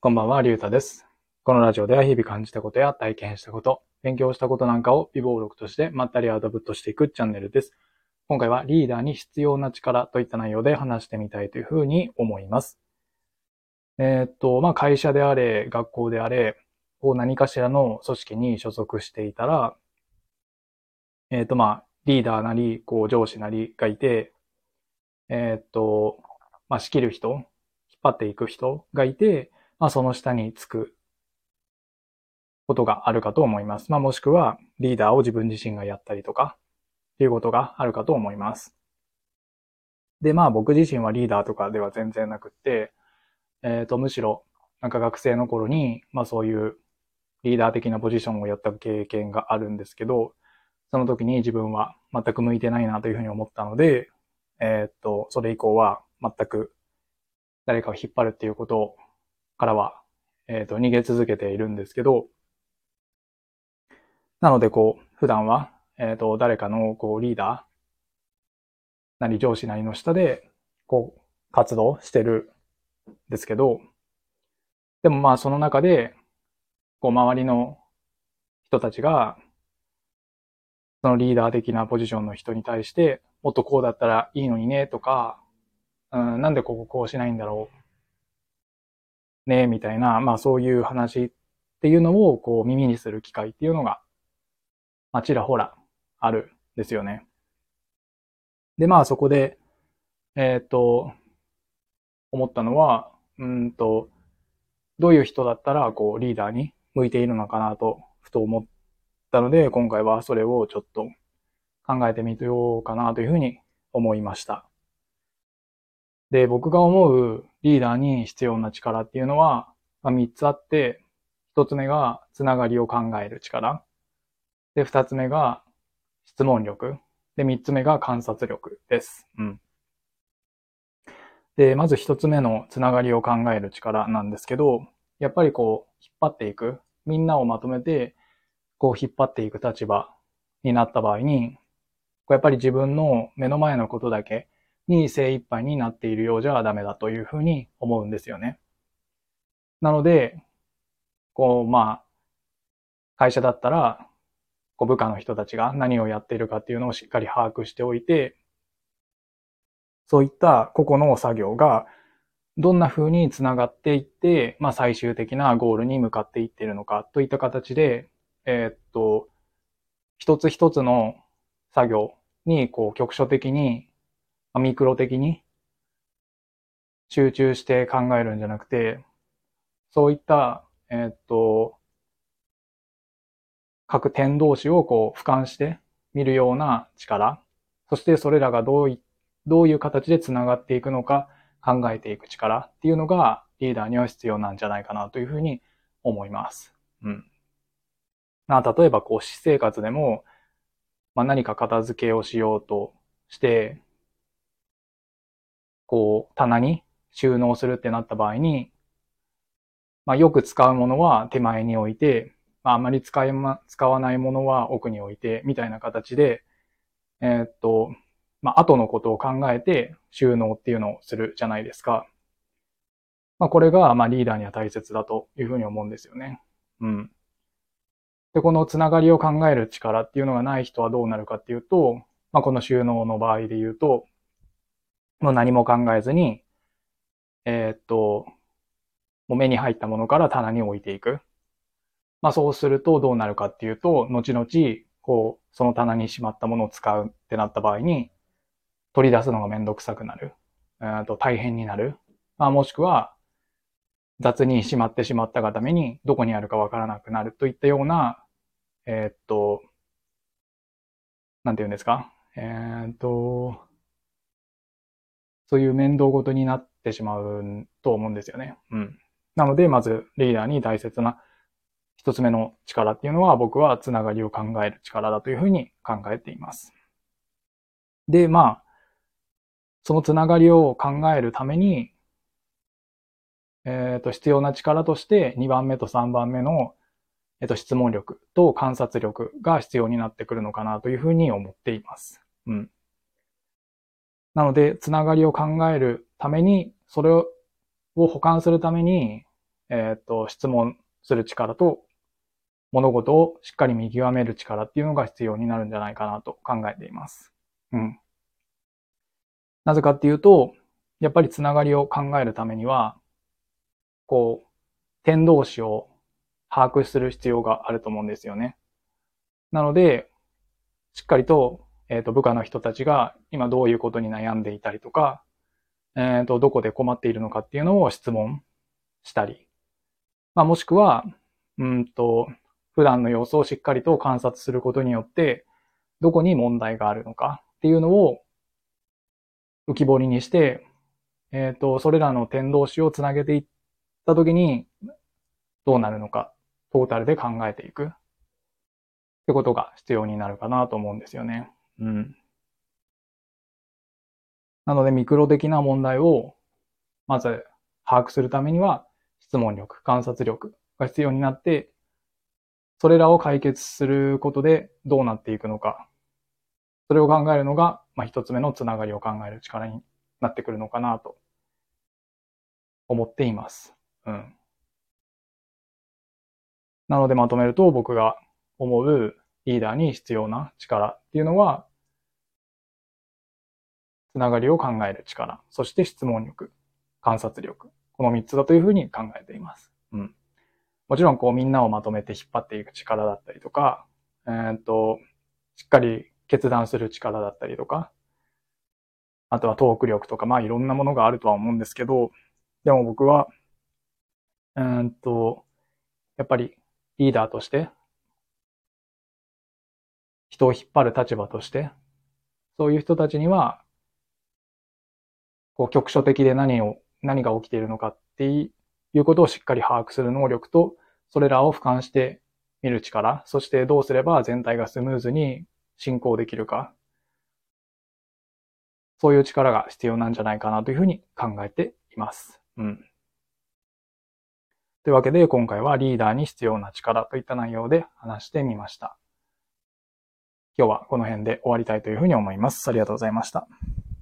こんばんは、りゅうたです。このラジオでは日々感じたことや体験したこと、勉強したことなんかを微暴録としてまったりアウトプットしていくチャンネルです。今回はリーダーに必要な力といった内容で話してみたいというふうに思います。えーっと、まあ、会社であれ、学校であれ、こう何かしらの組織に所属していたら、えーっと、まあ、リーダーなり、こう上司なりがいて、えーっと、まあ、仕切る人、引っ張っていく人がいて、まあ、その下につくことがあるかと思います。まあ、もしくは、リーダーを自分自身がやったりとか、っていうことがあるかと思います。で、まあ、僕自身はリーダーとかでは全然なくって、えっ、と、むしろ、なんか学生の頃に、まあ、そういうリーダー的なポジションをやった経験があるんですけど、その時に自分は全く向いてないなというふうに思ったので、えっ、と、それ以降は全く誰かを引っ張るっていうことをからは、えっ、と、逃げ続けているんですけど、なので、こう、普段は、えっ、と、誰かの、こう、リーダーなり上司なりの下で、こう、活動してるんですけど、でもまあ、その中で、こう、周りの人たちが、そのリーダー的なポジションの人に対して、もっとこうだったらいいのにね、とか、うん、なんでこここうしないんだろう、ね、みたいな、まあそういう話っていうのをこう耳にする機会っていうのが、まあちらほらあるんですよね。で、まあそこで、えっ、と、思ったのは、うんと、どういう人だったらこうリーダーに向いているのかなと、ふと思ったので、今回はそれをちょっと考えてみようかなというふうに思いました。で、僕が思うリーダーに必要な力っていうのは、まあ、3つあって、1つ目がつながりを考える力。で、2つ目が質問力。で、3つ目が観察力です。うん。で、まず1つ目のつながりを考える力なんですけど、やっぱりこう、引っ張っていく。みんなをまとめて、こう引っ張っていく立場になった場合に、こうやっぱり自分の目の前のことだけに精一杯になっているようじゃダメだというふうに思うんですよね。なので、こう、まあ、会社だったら、こう部下の人たちが何をやっているかっていうのをしっかり把握しておいて、そういった個々の作業がどんな風につながっていって、まあ最終的なゴールに向かっていっているのかといった形で、えーっと、一つ一つの作業にこう局所的にミクロ的に集中して考えるんじゃなくて、そういった、えーっと、各点同士をこう俯瞰して見るような力、そしてそれらがどうい、どういう形で繋がっていくのか考えていく力っていうのがリーダーには必要なんじゃないかなというふうに思います。うん。まあ、例えばこう私生活でも、まあ、何か片付けをしようとして、こう、棚に収納するってなった場合に、まあ、よく使うものは手前に置いて、まあ、あまり使いま、使わないものは奥に置いて、みたいな形で、えーっと、まあ、後のことを考えて収納っていうのをするじゃないですか。まあ、これが、まあ、リーダーには大切だというふうに思うんですよね。うん。で、このつながりを考える力っていうのがない人はどうなるかっていうと、まあ、この収納の場合で言うと、もう何も考えずに、えーっと、もう目に入ったものから棚に置いていく。まあそうするとどうなるかっていうと、後々、こう、その棚にしまったものを使うってなった場合に、取り出すのがめんどくさくなる。えーっと、大変になる。まあもしくは、雑にしまってしまったがために、どこにあるかわからなくなるといったような、えーっと、なんて言うんですか？えーっと、そういう面倒ごとになってしまうと思うんですよね。うん。なので、まずリーダーに大切な一つ目の力っていうのは僕はつながりを考える力だというふうに考えています。で、まあ、そのつながりを考えるために、えっ、と、必要な力として2番目と3番目の、えっ、と、質問力と観察力が必要になってくるのかなというふうに思っています。うん。なので、つながりを考えるために、それを補完するために、えっ、と、質問する力と、物事をしっかり見極める力っていうのが必要になるんじゃないかなと考えています。うん。なぜかっていうと、やっぱりつながりを考えるためには、こう、点同士を把握する必要があると思うんですよね。なので、しっかりと、えっ、ー、と、部下の人たちが今どういうことに悩んでいたりとか、えっ、ー、と、どこで困っているのかっていうのを質問したり、まあ、もしくは、うんと、普段の様子をしっかりと観察することによって、どこに問題があるのかっていうのを浮き彫りにして、えっ、ー、と、それらの点同士をつなげていったときに、どうなるのか、トータルで考えていく。ってことが必要になるかなと思うんですよね。うん。なので、ミクロ的な問題を、まず把握するためには、質問力、観察力が必要になって、それらを解決することでどうなっていくのか。それを考えるのが、まあ、一つ目のつながりを考える力になってくるのかなと思っています。うん。なのでまとめると僕が思うリーダーに必要な力っていうのは、つながりを考える力、そして質問力、観察力、この3つだというふうに考えています。うん。もちろんこうみんなをまとめて引っ張っていく力だったりとか、えー、っと、しっかり決断する力だったりとか、あとはトーク力とか、まあいろんなものがあるとは思うんですけど、でも僕は、うんと、やっぱりリーダーとして、人を引っ張る立場として、そういう人たちには、こう局所的で何を、何が起きているのかっていうことをしっかり把握する能力と、それらを俯瞰して見る力、そしてどうすれば全体がスムーズに進行できるか、そういう力が必要なんじゃないかなというふうに考えています。うん。というわけで今回はリーダーに必要な力といった内容で話してみました。今日はこの辺で終わりたいというふうに思います。ありがとうございました。